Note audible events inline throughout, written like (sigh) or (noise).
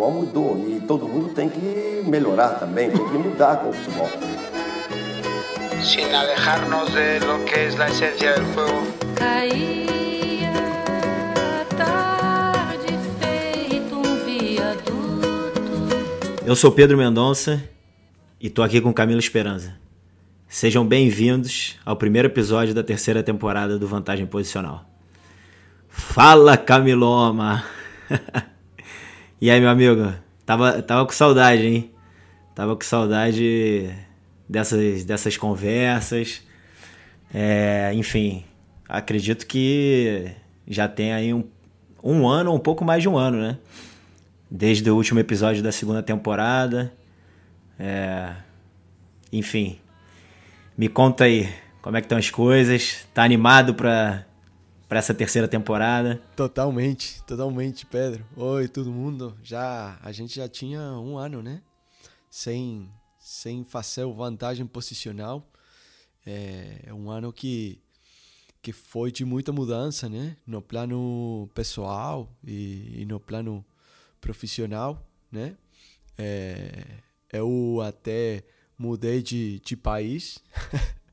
futebol mudou e todo mundo tem que melhorar também, tem que mudar com o futebol. Sin alejarnos de lo que es la esencia del juego. Caía a tarde feito um viaduto. Eu sou Pedro Mendonça e tô aqui com Camilo Esperança. Sejam bem-vindos ao primeiro episódio da terceira temporada do Vantagem Posicional. Fala, Camiloma! (laughs) e aí, meu amigo? Tava, tava com saudade, hein? Tava com saudade dessas, dessas conversas. É, enfim, acredito que já tem aí um, um ano, um pouco mais de um ano, né? Desde o último episódio da segunda temporada. É, enfim, me conta aí como é que estão as coisas. Tá animado pra, pra essa terceira temporada? Totalmente, totalmente, Pedro. Oi, todo mundo. Já a gente já tinha um ano, né? Sem sem fazer vantagem posicional. É, é um ano que que foi de muita mudança, né? No plano pessoal e, e no plano profissional, né? É, eu até mudei de, de país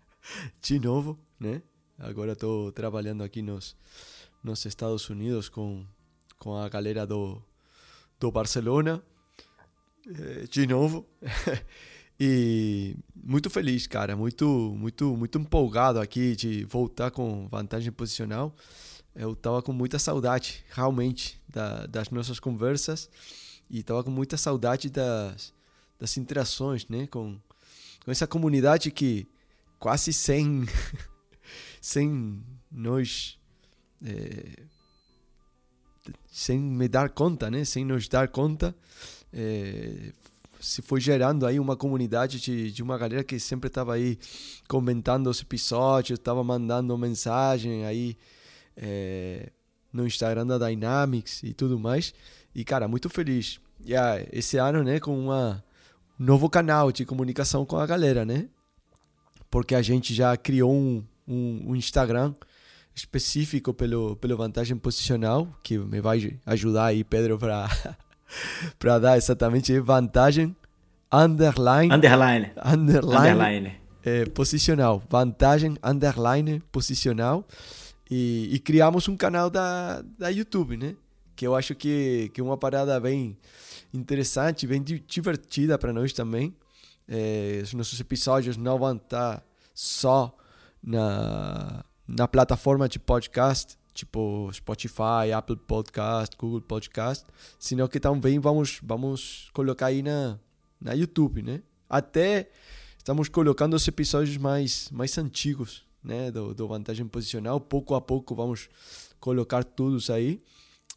(laughs) de novo, né? Agora estou trabalhando aqui nos, nos Estados Unidos com, com a galera do, do Barcelona, eh, de novo. (laughs) e muito feliz, cara, muito, muito, muito empolgado aqui de voltar com vantagem posicional. Eu tava com muita saudade, realmente, da, das nossas conversas e tava com muita saudade das, das interações, né, com, com essa comunidade que quase sem (laughs) sem nós é, sem me dar conta, né, sem nos dar conta, é, se foi gerando aí uma comunidade de, de uma galera que sempre estava aí comentando os episódios, estava mandando mensagem aí é, no Instagram da Dynamics e tudo mais. E, cara, muito feliz. E ah, esse ano, né, com uma, um novo canal de comunicação com a galera, né? Porque a gente já criou um, um, um Instagram específico pelo, pelo vantagem posicional, que me vai ajudar aí, Pedro, para (laughs) para dar exatamente vantagem. Underline. Underline. underline, Underline. é, posicional. Vantagem underline posicional. E, e criamos um canal da, da YouTube né? Que eu acho que que é uma parada bem interessante bem di- divertida para nós também. É, os nossos episódios não vão estar só na na plataforma de podcast tipo Spotify, Apple Podcast, Google Podcast, senão que também vamos vamos colocar aí na na YouTube, né? Até estamos colocando os episódios mais mais antigos, né, do, do vantagem posicional, pouco a pouco vamos colocar todos aí.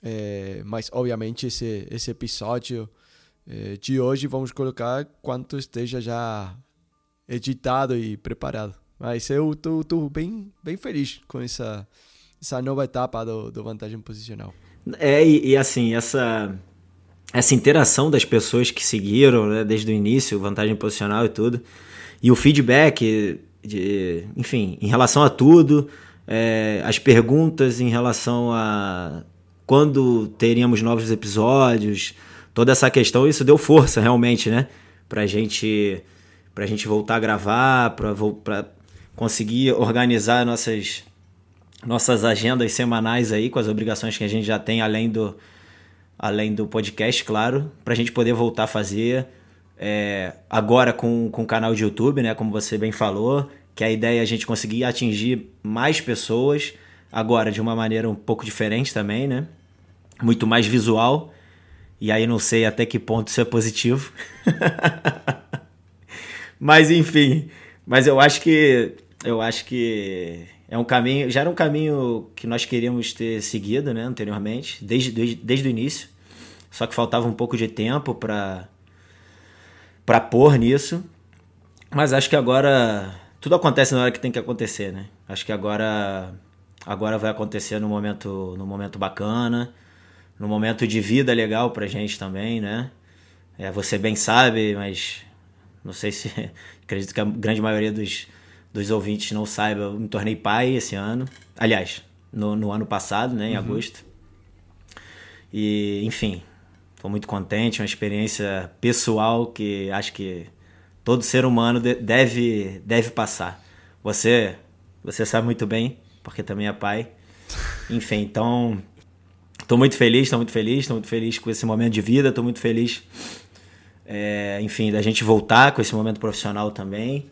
É, mas obviamente esse esse episódio é, de hoje vamos colocar quanto esteja já editado e preparado. Mas eu tô, tô bem bem feliz com essa essa nova etapa do, do vantagem posicional. É, e, e assim, essa, essa interação das pessoas que seguiram né, desde o início, vantagem posicional e tudo, e o feedback, de, enfim, em relação a tudo, é, as perguntas em relação a quando teríamos novos episódios, toda essa questão, isso deu força realmente, né? Pra gente, pra gente voltar a gravar, pra, pra conseguir organizar nossas nossas agendas semanais aí, com as obrigações que a gente já tem, além do, além do podcast, claro, para a gente poder voltar a fazer. É, agora com, com o canal de YouTube, né? Como você bem falou, que a ideia é a gente conseguir atingir mais pessoas, agora de uma maneira um pouco diferente também, né? Muito mais visual. E aí não sei até que ponto isso é positivo. (laughs) Mas enfim, mas eu acho que eu acho que é um caminho, já era um caminho que nós queríamos ter seguido, né, anteriormente, desde, desde, desde o início. Só que faltava um pouco de tempo para para pôr nisso. Mas acho que agora tudo acontece na hora que tem que acontecer, né? Acho que agora agora vai acontecer no momento no momento bacana, no momento de vida legal pra gente também, né? É, você bem sabe, mas não sei se acredito que a grande maioria dos, dos ouvintes não saiba, eu me tornei pai esse ano. Aliás, no, no ano passado, né, em agosto. E, enfim, Tô muito contente, uma experiência pessoal que acho que todo ser humano de- deve, deve passar. Você, você sabe muito bem, porque também é pai. (laughs) Enfim, então tô muito feliz, tô muito feliz, tô muito feliz com esse momento de vida, tô muito feliz, é, enfim, da gente voltar com esse momento profissional também.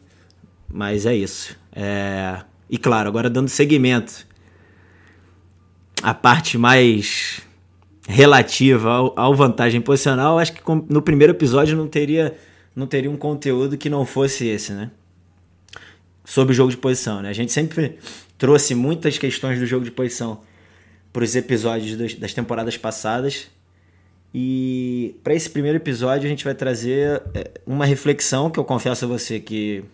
Mas é isso. É, E claro, agora dando seguimento a parte mais relativa ao, ao vantagem posicional, acho que no primeiro episódio não teria, não teria um conteúdo que não fosse esse, né? Sobre o jogo de posição, né? A gente sempre trouxe muitas questões do jogo de posição para os episódios das, das temporadas passadas. E para esse primeiro episódio a gente vai trazer é, uma reflexão que eu confesso a você que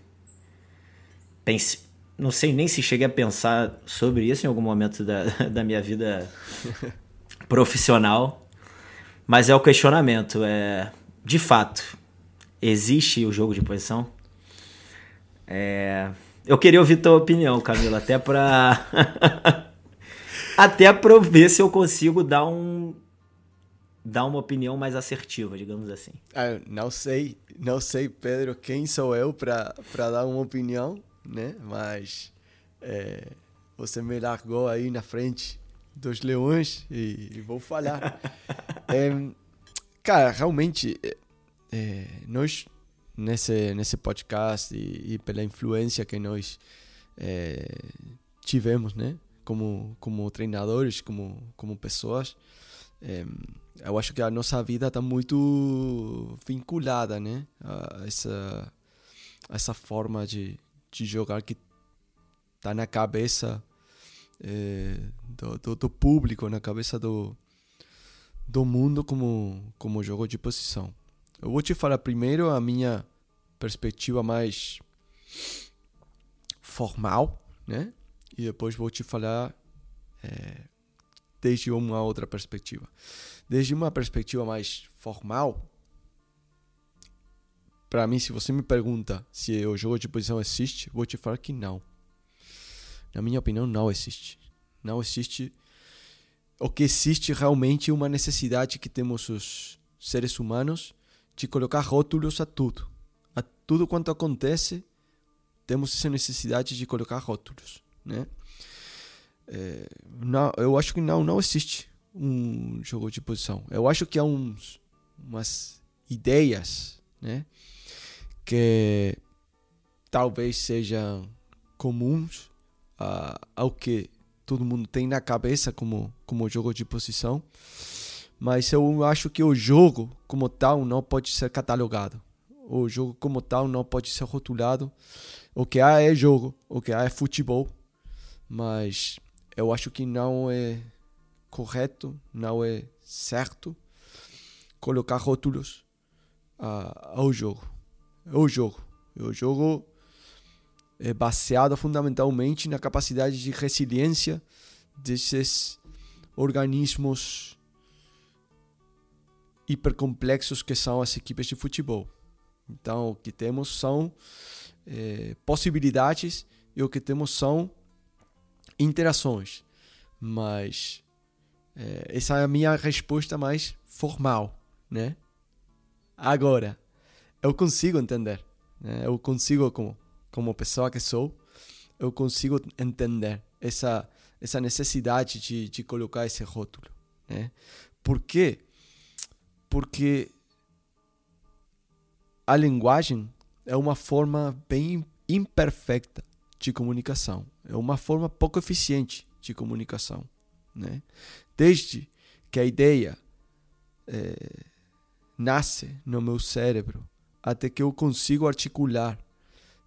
pense, não sei nem se cheguei a pensar sobre isso em algum momento da, (laughs) da minha vida (laughs) profissional, mas é o questionamento. É, de fato, existe o jogo de posição? É, eu queria ouvir tua opinião, Camila, até para (laughs) até para ver se eu consigo dar um dar uma opinião mais assertiva, digamos assim. Ah, não sei, não sei, Pedro, quem sou eu para dar uma opinião, né? Mas é, você me largou aí na frente dos leões e, e vou falar. (laughs) É, cara, realmente, é, é, nós nesse nesse podcast e, e pela influência que nós é, tivemos, né? Como como treinadores, como como pessoas. É, eu acho que a nossa vida está muito vinculada, né? A essa, a essa forma de, de jogar que está na cabeça eh, do, do, do público, na cabeça do, do mundo como, como jogo de posição. Eu vou te falar primeiro a minha perspectiva mais formal, né? E depois vou te falar eh, desde uma outra perspectiva. Desde uma perspectiva mais formal, para mim, se você me pergunta se o jogo de posição existe, vou te falar que não. Na minha opinião, não existe. Não existe. O que existe realmente é uma necessidade que temos os seres humanos de colocar rótulos a tudo. A tudo quanto acontece, temos essa necessidade de colocar rótulos, né? É, não, eu acho que não, não existe um jogo de posição. Eu acho que há uns, umas ideias, né, que talvez sejam comuns ao que todo mundo tem na cabeça como como jogo de posição, mas eu acho que o jogo como tal não pode ser catalogado. O jogo como tal não pode ser rotulado. O que há é jogo, o que há é futebol, mas eu acho que não é correto, não é certo colocar rótulos uh, ao jogo. É o jogo. O jogo é baseado fundamentalmente na capacidade de resiliência desses organismos hipercomplexos que são as equipes de futebol. Então, o que temos são eh, possibilidades e o que temos são interações. Mas é, essa é a minha resposta mais formal, né? Agora, eu consigo entender, né? eu consigo, como, como pessoa que sou, eu consigo entender essa, essa necessidade de, de colocar esse rótulo, né? Por quê? Porque a linguagem é uma forma bem imperfeita de comunicação. É uma forma pouco eficiente de comunicação. Né? Desde que a ideia é, nasce no meu cérebro até que eu consigo articular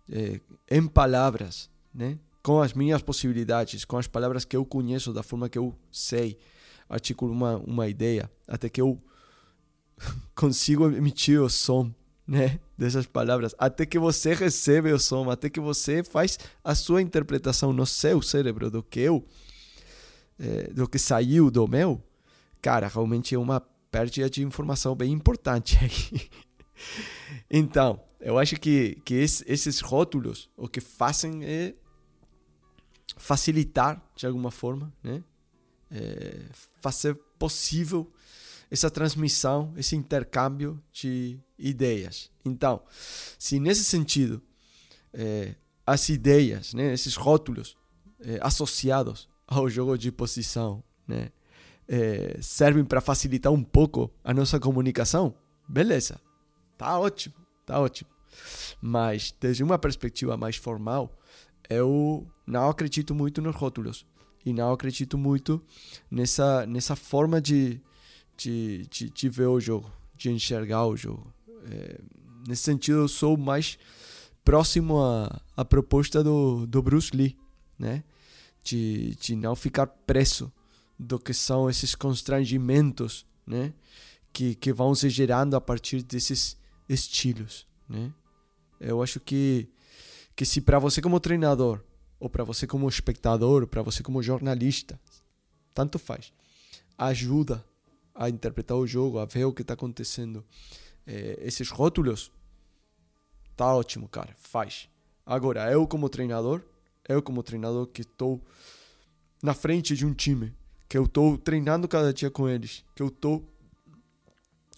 é, em palavras, né? com as minhas possibilidades, com as palavras que eu conheço, da forma que eu sei, articulo uma, uma ideia, até que eu (laughs) consigo emitir o som né, (laughs) dessas palavras, até que você recebe o som, até que você faz a sua interpretação no seu cérebro do que eu, é, do que saiu do meu, cara, realmente é uma perda de informação bem importante (laughs) aí. então, eu acho que, que esses rótulos o que fazem é facilitar de alguma forma, né, é, fazer possível essa transmissão, esse intercâmbio de ideias. Então, se nesse sentido é, as ideias, né, esses rótulos é, associados ao jogo de posição, né, é, servem para facilitar um pouco a nossa comunicação, beleza, tá ótimo, tá ótimo. Mas desde uma perspectiva mais formal, eu não acredito muito nos rótulos e não acredito muito nessa nessa forma de de, de, de ver o jogo, de enxergar o jogo. É, nesse sentido, eu sou mais próximo à, à proposta do, do Bruce Lee, né? De, de não ficar preso do que são esses constrangimentos, né? Que, que vão se gerando a partir desses estilos, né? Eu acho que que se para você como treinador ou para você como espectador, para você como jornalista, tanto faz, ajuda a interpretar o jogo, a ver o que está acontecendo, é, esses rótulos, tá ótimo, cara, faz. Agora, eu como treinador, eu como treinador que estou na frente de um time que eu estou treinando cada dia com eles, que eu estou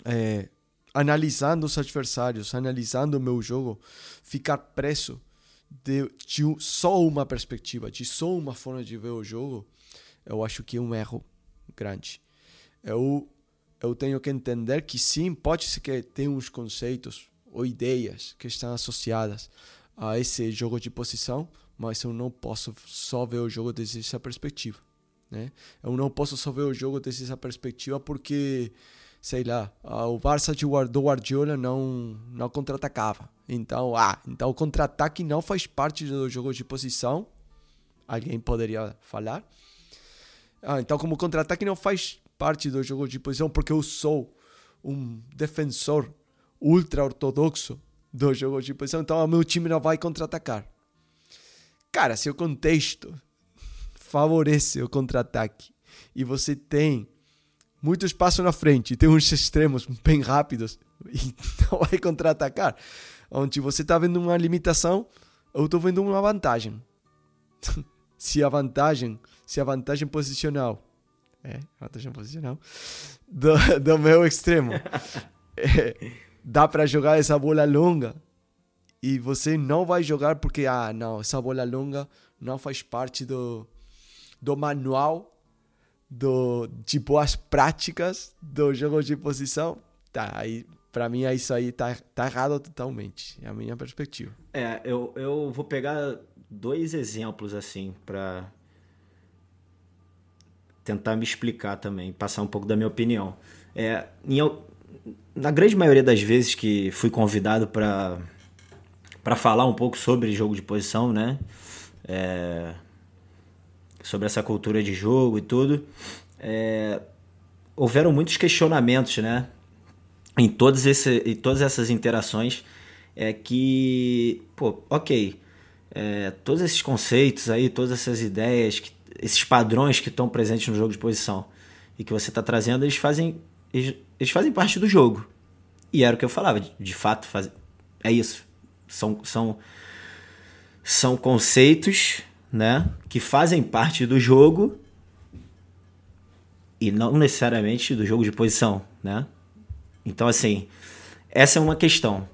é, analisando os adversários, analisando o meu jogo, ficar preso de, de só uma perspectiva, de só uma forma de ver o jogo, eu acho que é um erro grande. Eu, eu tenho que entender que sim, pode ser que tenha uns conceitos ou ideias que estão associadas a esse jogo de posição, mas eu não posso só ver o jogo desde essa perspectiva. Né? Eu não posso só ver o jogo desde essa perspectiva porque, sei lá, o Barça de do Guardiola não, não contra-atacava. Então, ah, então o contra-ataque não faz parte do jogo de posição. Alguém poderia falar. Ah, então como contra-ataque não faz parte do jogo de posição porque eu sou um defensor ultra ortodoxo do jogo de posição, então o meu time não vai contra-atacar. Cara, se o contexto favorece o contra-ataque e você tem muito espaço na frente tem uns extremos bem rápidos (laughs) e não vai contra-atacar, onde você está vendo uma limitação, eu estou vendo uma vantagem. (laughs) se a vantagem, se a vantagem posicional, é, vantagem posicional do, do meu extremo, (laughs) é, dá para jogar essa bola longa e você não vai jogar porque ah, não, essa bola longa não faz parte do do manual do de boas práticas do jogo de posição, tá aí para mim é isso aí tá, tá errado totalmente, é a minha perspectiva. É, eu, eu vou pegar dois exemplos assim para tentar me explicar também, passar um pouco da minha opinião. É, em, na grande maioria das vezes que fui convidado para para falar um pouco sobre jogo de posição, né? É, sobre essa cultura de jogo e tudo, é, houveram muitos questionamentos, né? Em, todos esse, em todas essas interações, é que, pô, ok, é, todos esses conceitos aí, todas essas ideias, que, esses padrões que estão presentes no jogo de posição e que você está trazendo, eles fazem, eles, eles, fazem parte do jogo. E era o que eu falava, de, de fato, faz, é isso. São, são, são conceitos né, que fazem parte do jogo e não necessariamente do jogo de posição, né? Então assim, essa é uma questão.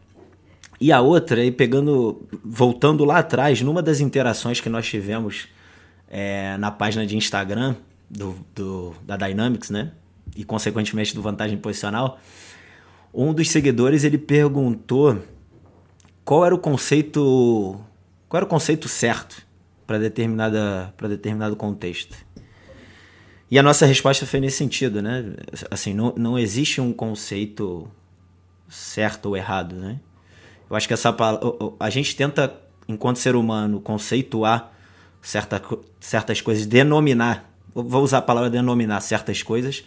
E a outra, aí pegando, voltando lá atrás, numa das interações que nós tivemos é, na página de Instagram do, do, da Dynamics, né? E consequentemente do Vantagem Posicional, um dos seguidores ele perguntou qual era o conceito, qual era o conceito certo para determinada para determinado contexto. E a nossa resposta foi nesse sentido, né? Assim, não, não existe um conceito certo ou errado, né? Eu acho que essa a gente tenta enquanto ser humano conceituar certa, certas coisas, denominar, vou usar a palavra denominar certas coisas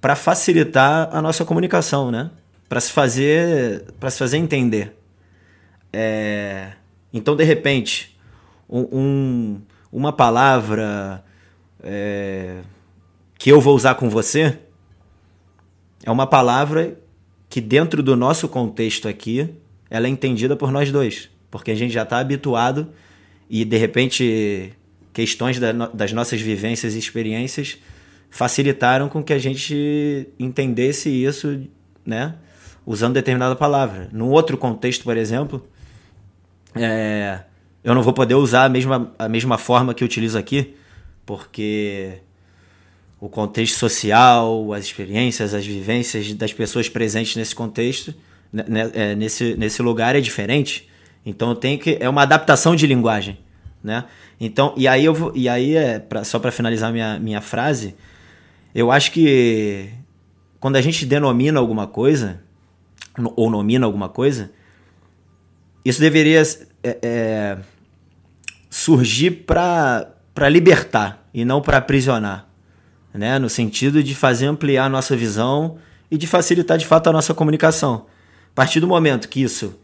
para facilitar a nossa comunicação, né? Para se fazer para se fazer entender. É... Então, de repente, um, uma palavra é, que eu vou usar com você é uma palavra que dentro do nosso contexto aqui ela é entendida por nós dois, porque a gente já está habituado e de repente questões da, das nossas vivências e experiências facilitaram com que a gente entendesse isso, né? Usando determinada palavra. Num outro contexto, por exemplo, é, eu não vou poder usar a mesma, a mesma forma que utilizo aqui, porque o contexto social, as experiências, as vivências das pessoas presentes nesse contexto, né, né, é, nesse, nesse lugar é diferente. Então eu tenho que é uma adaptação de linguagem, né? Então e aí eu vou, e aí é pra, só para finalizar minha, minha frase, eu acho que quando a gente denomina alguma coisa ou nomina alguma coisa, isso deveria é, é, surgir para libertar e não para aprisionar, né? No sentido de fazer ampliar a nossa visão e de facilitar de fato a nossa comunicação. A partir do momento que isso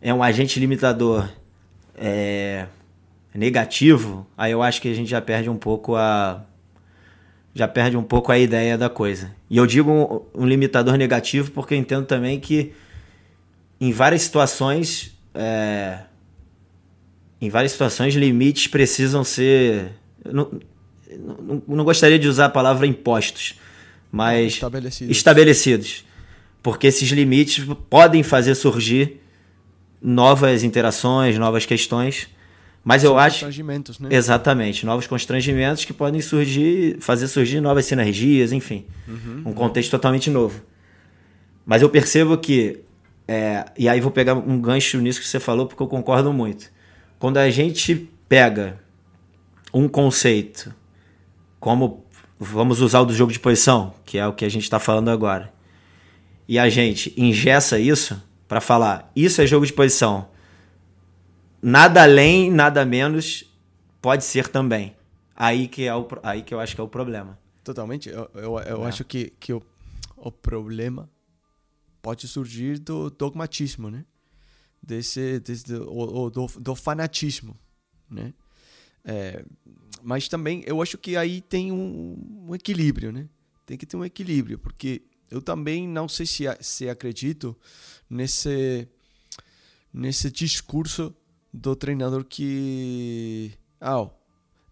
é um agente limitador é, negativo, aí eu acho que a gente já perde um pouco a já perde um pouco a ideia da coisa. E eu digo um, um limitador negativo porque eu entendo também que em várias situações é, em várias situações limites precisam ser não, não, não, gostaria de usar a palavra impostos, mas estabelecidos. estabelecidos. Porque esses limites podem fazer surgir novas interações, novas questões. Mas São eu acho. Constrangimentos, né? Exatamente, novos constrangimentos que podem surgir, fazer surgir novas sinergias, enfim. Uhum, um contexto uhum. totalmente novo. Mas eu percebo que. É, e aí vou pegar um gancho nisso que você falou, porque eu concordo muito. Quando a gente pega um conceito, como vamos usar o do jogo de posição, que é o que a gente está falando agora, e a gente ingessa isso, para falar isso é jogo de posição. Nada além, nada menos pode ser também. Aí que, é o, aí que eu acho que é o problema. Totalmente. Eu, eu, eu é. acho que, que o, o problema pode surgir do dogmatismo, né? Desse, desse do, do, do fanatismo, né? É, mas também eu acho que aí tem um, um, equilíbrio, né? Tem que ter um equilíbrio, porque eu também não sei se, se acredito nesse, nesse discurso do treinador que. Ah,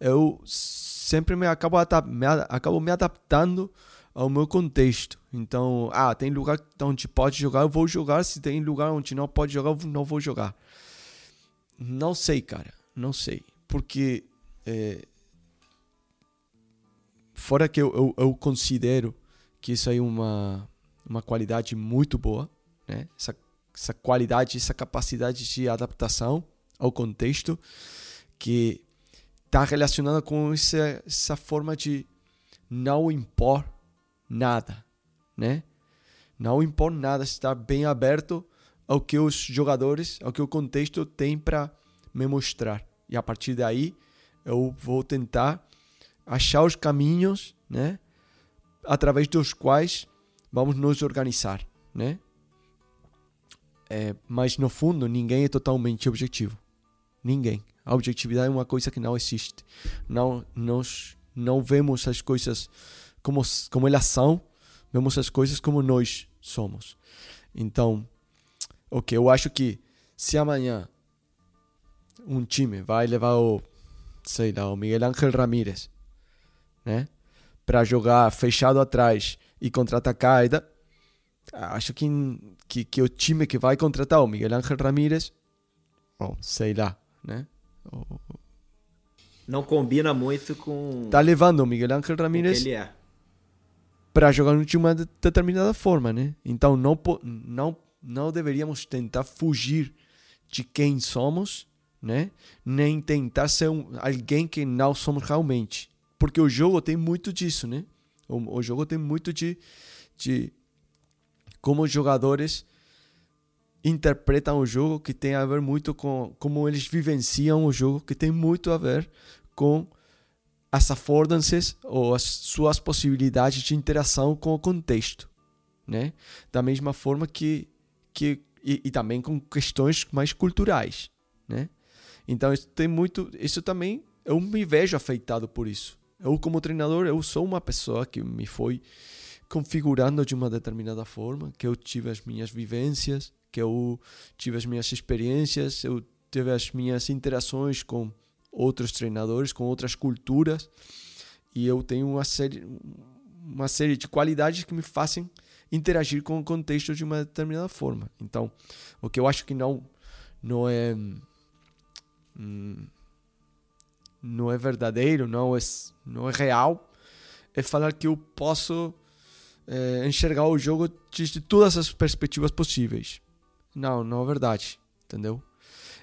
eu sempre me acabo, me, acabo me adaptando ao meu contexto. Então, ah, tem lugar onde pode jogar, eu vou jogar. Se tem lugar onde não pode jogar, eu não vou jogar. Não sei, cara. Não sei. Porque. É, fora que eu, eu, eu considero que isso aí é uma, uma qualidade muito boa, né? essa, essa qualidade, essa capacidade de adaptação ao contexto que está relacionada com essa, essa forma de não impor nada, né? Não impor nada, estar bem aberto ao que os jogadores, ao que o contexto tem para me mostrar. E a partir daí eu vou tentar achar os caminhos, né? através dos quais vamos nos organizar, né? É, mas no fundo ninguém é totalmente objetivo, ninguém. A objetividade é uma coisa que não existe. Não nós não vemos as coisas como como elas são, vemos as coisas como nós somos. Então, o que eu acho que se amanhã um time vai levar o sei lá, o Miguel Ángel Ramírez, né? para jogar fechado atrás e contra-atacar. Acho que, que, que, o time que vai contratar o Miguel Ángel Ramírez, bom, sei lá, né? Não combina muito com. Tá levando o Miguel Ángel Ramírez. ele é. Para jogar de uma determinada forma, né? Então não, não, não deveríamos tentar fugir de quem somos, né? Nem tentar ser um, alguém que não somos realmente. Porque o jogo tem muito disso, né? O, o jogo tem muito de, de como os jogadores interpretam o jogo, que tem a ver muito com como eles vivenciam o jogo, que tem muito a ver com as affordances ou as suas possibilidades de interação com o contexto, né? Da mesma forma que que e, e também com questões mais culturais, né? Então isso tem muito, isso também eu me vejo afetado por isso. Eu, como treinador, eu sou uma pessoa que me foi configurando de uma determinada forma, que eu tive as minhas vivências, que eu tive as minhas experiências, eu tive as minhas interações com outros treinadores, com outras culturas, e eu tenho uma série, uma série de qualidades que me fazem interagir com o contexto de uma determinada forma. Então, o que eu acho que não não é hum, não é verdadeiro, não é não é real, é falar que eu posso é, enxergar o jogo de todas as perspectivas possíveis. Não, não é verdade, entendeu?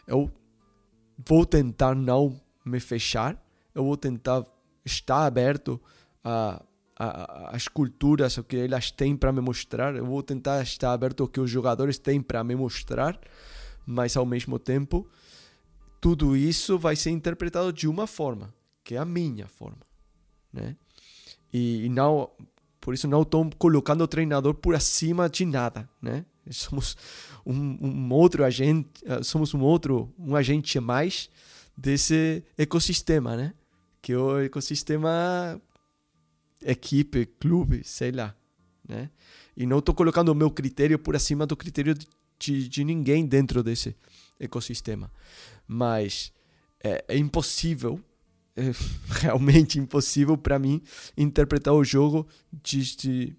Eu vou tentar não me fechar, eu vou tentar estar aberto a, a, as culturas, o que elas têm para me mostrar, eu vou tentar estar aberto ao que os jogadores têm para me mostrar, mas ao mesmo tempo, tudo isso vai ser interpretado de uma forma, que é a minha forma, né? E, e não, por isso não estou colocando o treinador por acima de nada, né? Somos um, um outro agente, eh, somos um outro, um agente a mais desse ecossistema, né? Que é o ecossistema equipe, clube, sei lá, né? E não estou colocando o meu critério por acima do critério de, de ninguém dentro desse ecossistema. Mas é, é impossível, é (laughs) realmente impossível para mim interpretar o jogo de, de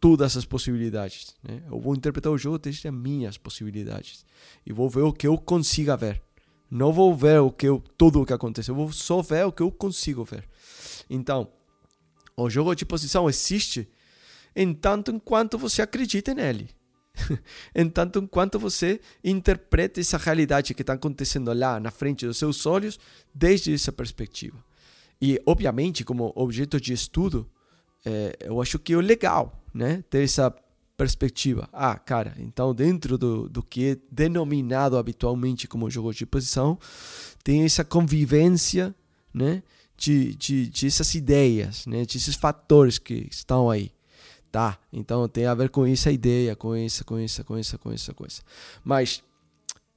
todas as possibilidades. Né? Eu vou interpretar o jogo desde as minhas possibilidades e vou ver o que eu consiga ver. Não vou ver o que eu, tudo o que acontece, eu vou só ver o que eu consigo ver. Então, o jogo de posição existe em tanto enquanto você acredita nele. (laughs) em tanto enquanto você interpreta essa realidade que está acontecendo lá na frente dos seus olhos desde essa perspectiva. E, obviamente, como objeto de estudo, é, eu acho que é legal né, ter essa perspectiva. Ah, cara, então dentro do, do que é denominado habitualmente como jogo de posição, tem essa convivência, né, de, de, de essas ideias, né, de esses fatores que estão aí. Tá, então tem a ver com essa ideia, com essa, com essa, com essa, com essa coisa. Mas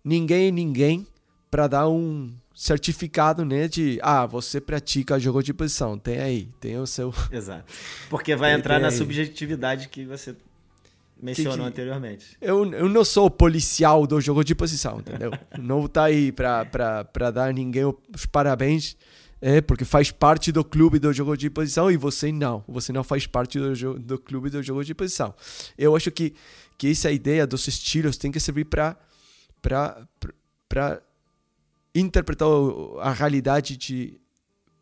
ninguém é ninguém para dar um certificado, né, de ah, você pratica jogo de posição. Tem aí, tem o seu. (laughs) Exato. Porque vai entrar na subjetividade que você mencionou que, que, anteriormente. Eu, eu não sou policial do jogo de posição, entendeu? (laughs) não tá aí para dar ninguém os parabéns, é, porque faz parte do clube do jogo de posição e você não. Você não faz parte do, do clube do jogo de posição. Eu acho que, que essa ideia dos estilos tem que servir para interpretar a realidade de,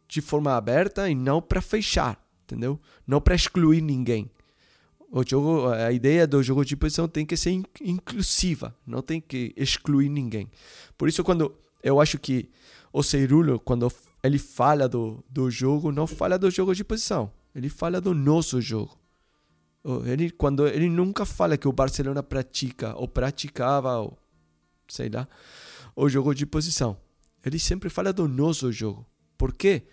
de forma aberta e não para fechar, entendeu? Não para excluir ninguém o jogo, a ideia do jogo de posição tem que ser inclusiva, não tem que excluir ninguém. Por isso, quando eu acho que o Cerulo, quando ele fala do, do jogo, não fala do jogo de posição, ele fala do nosso jogo. Ele, quando ele nunca fala que o Barcelona pratica ou praticava, ou, sei lá, o jogo de posição. Ele sempre fala do nosso jogo. Por quê?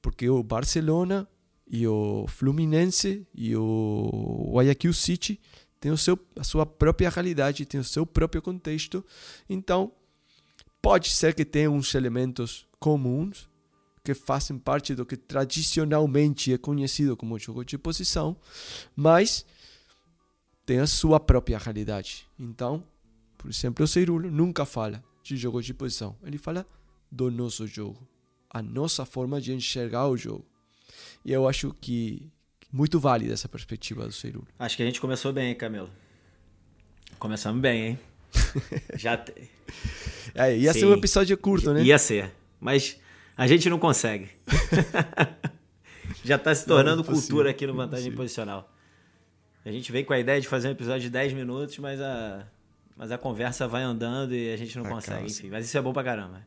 Porque o Barcelona e o Fluminense e o Guayaquil City têm o seu, a sua própria realidade, têm o seu próprio contexto. Então, pode ser que tenha uns elementos comuns que fazem parte do que tradicionalmente é conhecido como jogo de posição, mas tem a sua própria realidade. Então, por exemplo, o Ceirulo nunca fala de jogo de posição, ele fala do nosso jogo, a nossa forma de enxergar o jogo. E eu acho que muito válida essa perspectiva do Cerulo. Acho que a gente começou bem, hein, Camilo? Começamos bem, hein? (laughs) Já te... é, ia Sim. ser um episódio curto, né? Ia ser, mas a gente não consegue. (laughs) Já está se tornando não, cultura aqui no Vantagem Posicional. A gente vem com a ideia de fazer um episódio de 10 minutos, mas a, mas a conversa vai andando e a gente não a consegue, enfim. Mas isso é bom pra caramba.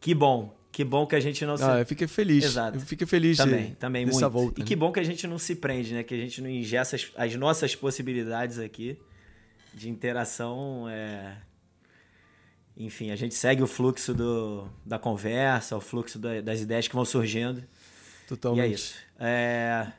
Que bom que bom que a gente não se. Ah, eu fiquei feliz. Exato. Eu fiquei feliz também, de, também muito. volta. E né? que bom que a gente não se prende, né? Que a gente não ingessa as, as nossas possibilidades aqui de interação. É... Enfim, a gente segue o fluxo do, da conversa, o fluxo da, das ideias que vão surgindo. Totalmente. E é isso. É...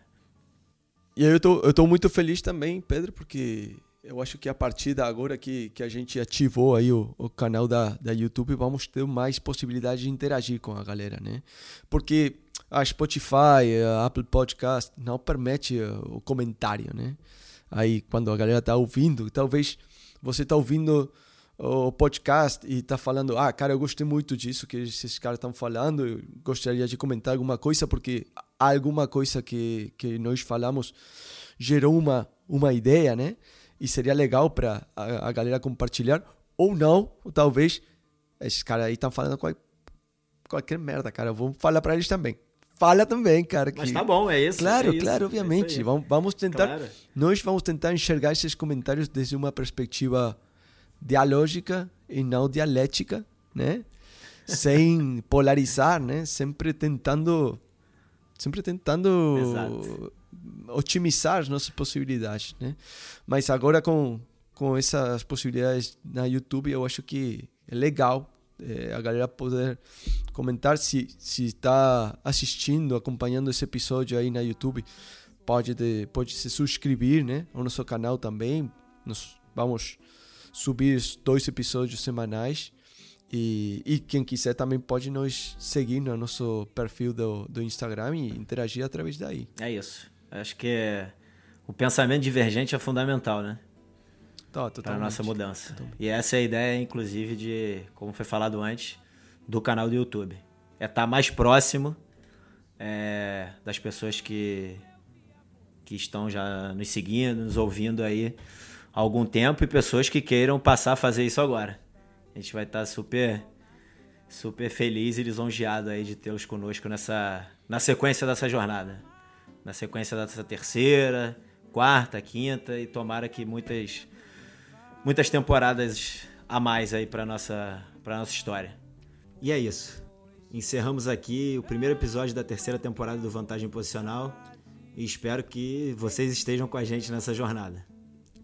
E aí eu tô, eu tô muito feliz também, Pedro, porque eu acho que a partir da agora que, que a gente ativou aí o, o canal da, da YouTube, vamos ter mais possibilidade de interagir com a galera, né? Porque a Spotify, a Apple Podcast não permite eh, o comentário, né? Aí quando a galera tá ouvindo, talvez você tá ouvindo o podcast e tá falando, ah, cara, eu gostei muito disso que esses caras estão falando, eu gostaria de comentar alguma coisa porque alguma coisa que, que nós falamos gerou uma, uma ideia, né? E seria legal para a, a, galera compartilhar. Ou não, ou talvez esses caras aí estão falando qual, qualquer merda, cara. Vamos falar para eles também. Fala também, cara. Que... Mas tá bom, é isso. Claro, é isso, claro, é obviamente. vamos, vamos tentar. Claro. Nós vamos tentar enxergar esses comentários desde uma perspectiva dialógica e não dialética, né? Sem polarizar, né? Sempre tentando sempre tentando Exato. otimizar as nossas possibilidades, né? Mas agora com com essas possibilidades na YouTube, eu acho que é legal é, a galera poder comentar se se está assistindo, acompanhando esse episódio aí na YouTube, pode de, pode se subscrever, né, ao nosso canal também. Nós vamos subir dois episódios semanais. E, e quem quiser também pode nos seguir no nosso perfil do, do Instagram e interagir através daí. É isso. Acho que o pensamento divergente é fundamental, né? Tá, para a nossa mudança. Totalmente. E essa é a ideia, inclusive, de, como foi falado antes, do canal do YouTube. É estar tá mais próximo é, das pessoas que, que estão já nos seguindo, nos ouvindo aí algum tempo e pessoas que queiram passar a fazer isso agora. A gente vai estar tá super super feliz e lisonjeado aí de tê-los conosco nessa na sequência dessa jornada. Na sequência dessa terceira, quarta, quinta e tomara que muitas muitas temporadas a mais aí para nossa para nossa história. E é isso. Encerramos aqui o primeiro episódio da terceira temporada do Vantagem Posicional e espero que vocês estejam com a gente nessa jornada.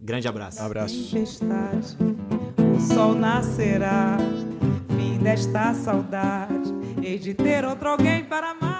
Grande abraço. Abraço. o sol nascerá, fim desta saudade, hei de ter outro alguém para amar.